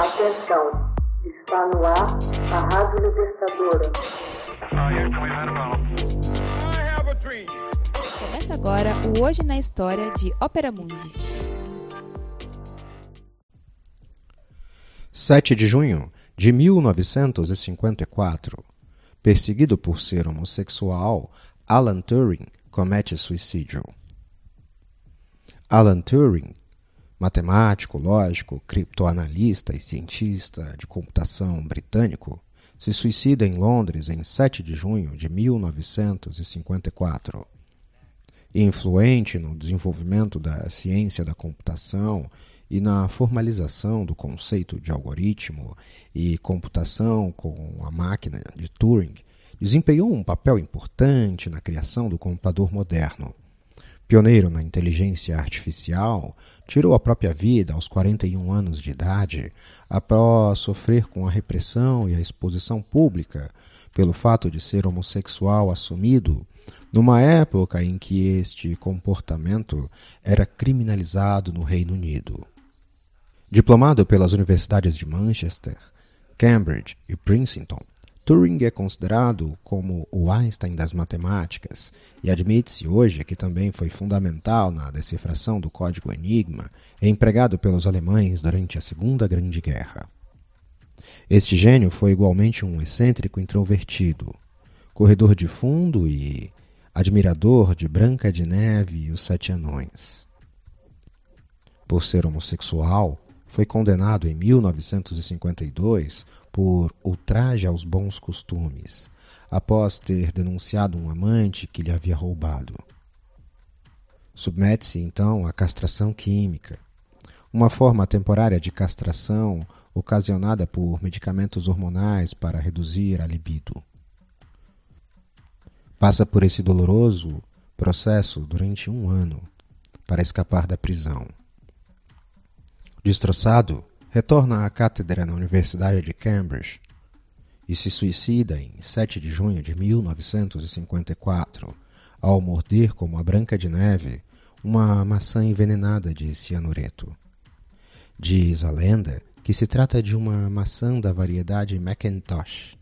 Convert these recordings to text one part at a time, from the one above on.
Atenção, está no ar a Rádio Libertadora. Começa agora o Hoje na História de Ópera Mundi. 7 de junho de 1954. Perseguido por ser homossexual, Alan Turing comete suicídio. Alan Turing, matemático, lógico, criptoanalista e cientista de computação britânico, se suicida em Londres em 7 de junho de 1954. Influente no desenvolvimento da ciência da computação e na formalização do conceito de algoritmo e computação com a máquina de Turing, desempenhou um papel importante na criação do computador moderno. Pioneiro na inteligência artificial, tirou a própria vida aos 41 anos de idade, após sofrer com a repressão e a exposição pública pelo fato de ser homossexual assumido, numa época em que este comportamento era criminalizado no Reino Unido. Diplomado pelas universidades de Manchester, Cambridge e Princeton, Turing é considerado como o Einstein das matemáticas e admite-se hoje que também foi fundamental na decifração do código Enigma empregado pelos alemães durante a Segunda Grande Guerra. Este gênio foi igualmente um excêntrico introvertido, corredor de fundo e admirador de Branca de Neve e os Sete Anões. Por ser homossexual, foi condenado em 1952 por ultraje aos bons costumes, após ter denunciado um amante que lhe havia roubado. Submete-se então à castração química, uma forma temporária de castração ocasionada por medicamentos hormonais para reduzir a libido. Passa por esse doloroso processo durante um ano para escapar da prisão. Destroçado, retorna à cátedra na Universidade de Cambridge e se suicida em 7 de junho de 1954 ao morder como a Branca de Neve uma maçã envenenada de cianureto. Diz a lenda que se trata de uma maçã da variedade Macintosh.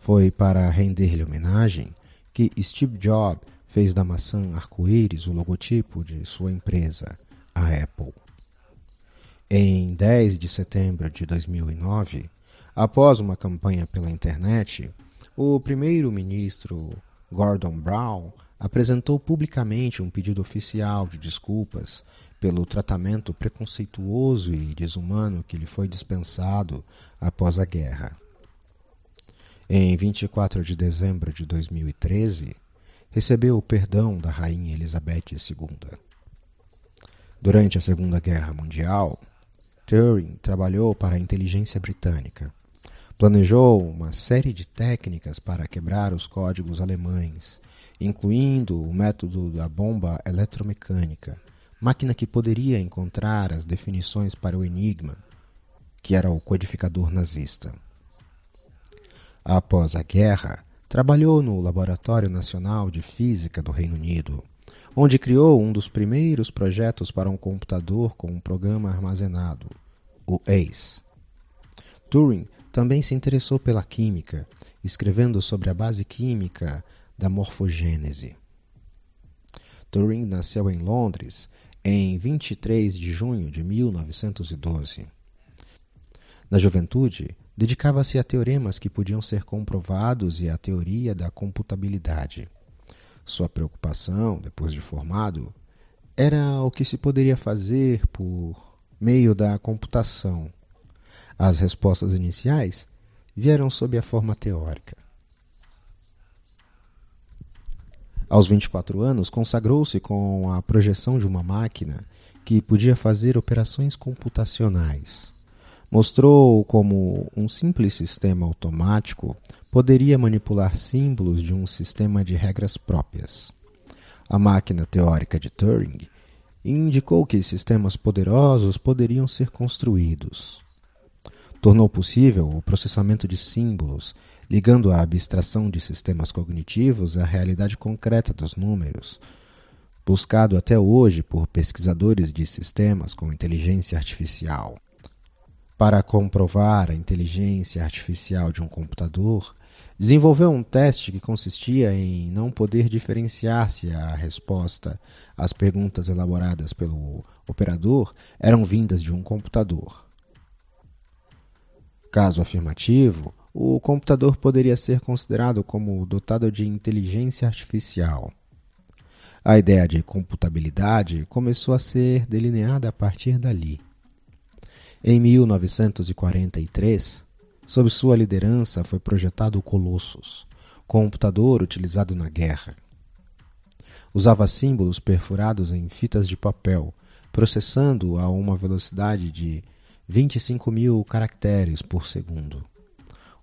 Foi para render-lhe homenagem que Steve Jobs fez da maçã arco-íris o logotipo de sua empresa, a Apple. Em 10 de setembro de 2009, após uma campanha pela internet, o primeiro-ministro Gordon Brown apresentou publicamente um pedido oficial de desculpas pelo tratamento preconceituoso e desumano que lhe foi dispensado após a guerra. Em 24 de dezembro de 2013, recebeu o perdão da Rainha Elizabeth II. Durante a Segunda Guerra Mundial, Turing trabalhou para a inteligência britânica. Planejou uma série de técnicas para quebrar os códigos alemães, incluindo o método da bomba eletromecânica, máquina que poderia encontrar as definições para o enigma, que era o codificador nazista. Após a guerra, trabalhou no Laboratório Nacional de Física do Reino Unido, onde criou um dos primeiros projetos para um computador com um programa armazenado, o ACE. Turing também se interessou pela química, escrevendo sobre a base química da morfogênese. Turing nasceu em Londres em 23 de junho de 1912. Na juventude, dedicava-se a teoremas que podiam ser comprovados e à teoria da computabilidade. Sua preocupação, depois de formado, era o que se poderia fazer por meio da computação. As respostas iniciais vieram sob a forma teórica. Aos 24 anos, consagrou-se com a projeção de uma máquina que podia fazer operações computacionais. Mostrou como um simples sistema automático poderia manipular símbolos de um sistema de regras próprias. A máquina teórica de Turing indicou que sistemas poderosos poderiam ser construídos. Tornou possível o processamento de símbolos, ligando a abstração de sistemas cognitivos à realidade concreta dos números, buscado até hoje por pesquisadores de sistemas com inteligência artificial. Para comprovar a inteligência artificial de um computador, desenvolveu um teste que consistia em não poder diferenciar se a resposta às perguntas elaboradas pelo operador eram vindas de um computador. Caso afirmativo, o computador poderia ser considerado como dotado de inteligência artificial. A ideia de computabilidade começou a ser delineada a partir dali. Em 1943, sob sua liderança foi projetado o Colossus, computador utilizado na guerra. Usava símbolos perfurados em fitas de papel, processando a uma velocidade de 25 mil caracteres por segundo.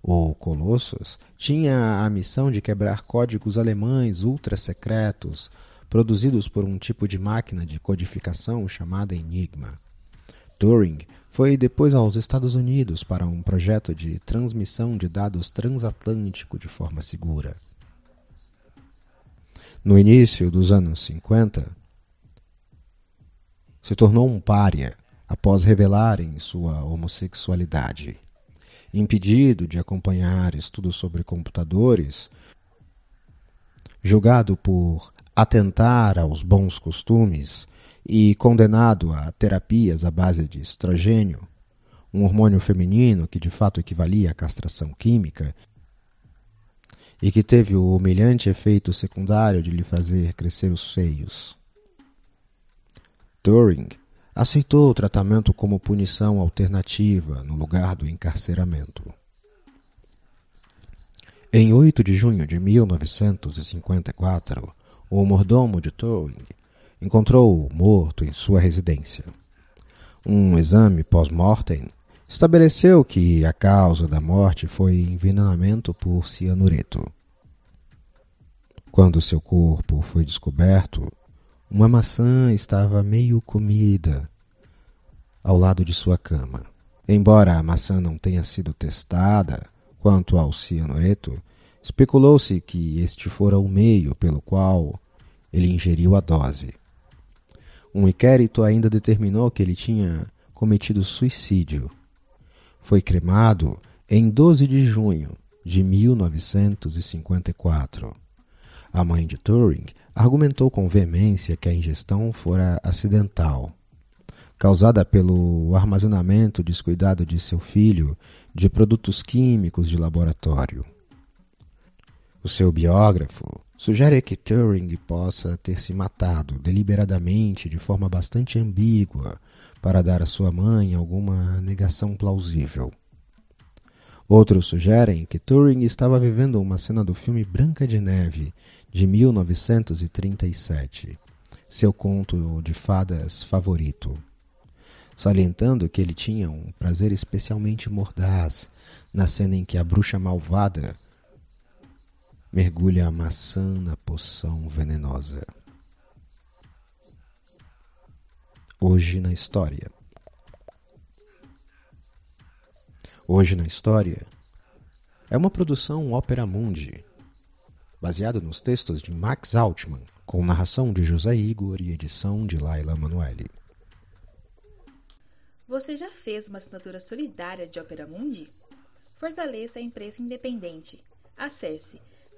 O Colossus tinha a missão de quebrar códigos alemães ultra secretos produzidos por um tipo de máquina de codificação chamada Enigma. Turing foi depois aos Estados Unidos para um projeto de transmissão de dados transatlântico de forma segura. No início dos anos 50, se tornou um pária após revelarem sua homossexualidade. Impedido de acompanhar estudos sobre computadores, julgado por atentar aos bons costumes e condenado a terapias à base de estrogênio, um hormônio feminino que de fato equivalia à castração química e que teve o humilhante efeito secundário de lhe fazer crescer os seios. Turing aceitou o tratamento como punição alternativa no lugar do encarceramento. Em 8 de junho de 1954, o mordomo de Turing encontrou-o morto em sua residência. Um exame pós-mortem estabeleceu que a causa da morte foi envenenamento por cianureto. Quando seu corpo foi descoberto, uma maçã estava meio comida ao lado de sua cama. Embora a maçã não tenha sido testada quanto ao cianureto, Especulou-se que este fora o meio pelo qual ele ingeriu a dose. Um inquérito ainda determinou que ele tinha cometido suicídio. Foi cremado em 12 de junho de 1954. A mãe de Turing argumentou com veemência que a ingestão fora acidental, causada pelo armazenamento descuidado de seu filho de produtos químicos de laboratório. O seu biógrafo sugere que Turing possa ter se matado deliberadamente de forma bastante ambígua para dar à sua mãe alguma negação plausível. Outros sugerem que Turing estava vivendo uma cena do filme Branca de Neve, de 1937, seu conto de fadas favorito, salientando que ele tinha um prazer especialmente mordaz na cena em que a bruxa malvada mergulha a maçã na poção venenosa. Hoje na história. Hoje na história é uma produção Opera Mundi, baseado nos textos de Max Altman, com narração de José Igor e edição de Laila Manoeli. Você já fez uma assinatura solidária de Opera Mundi? Fortaleça a imprensa independente. Acesse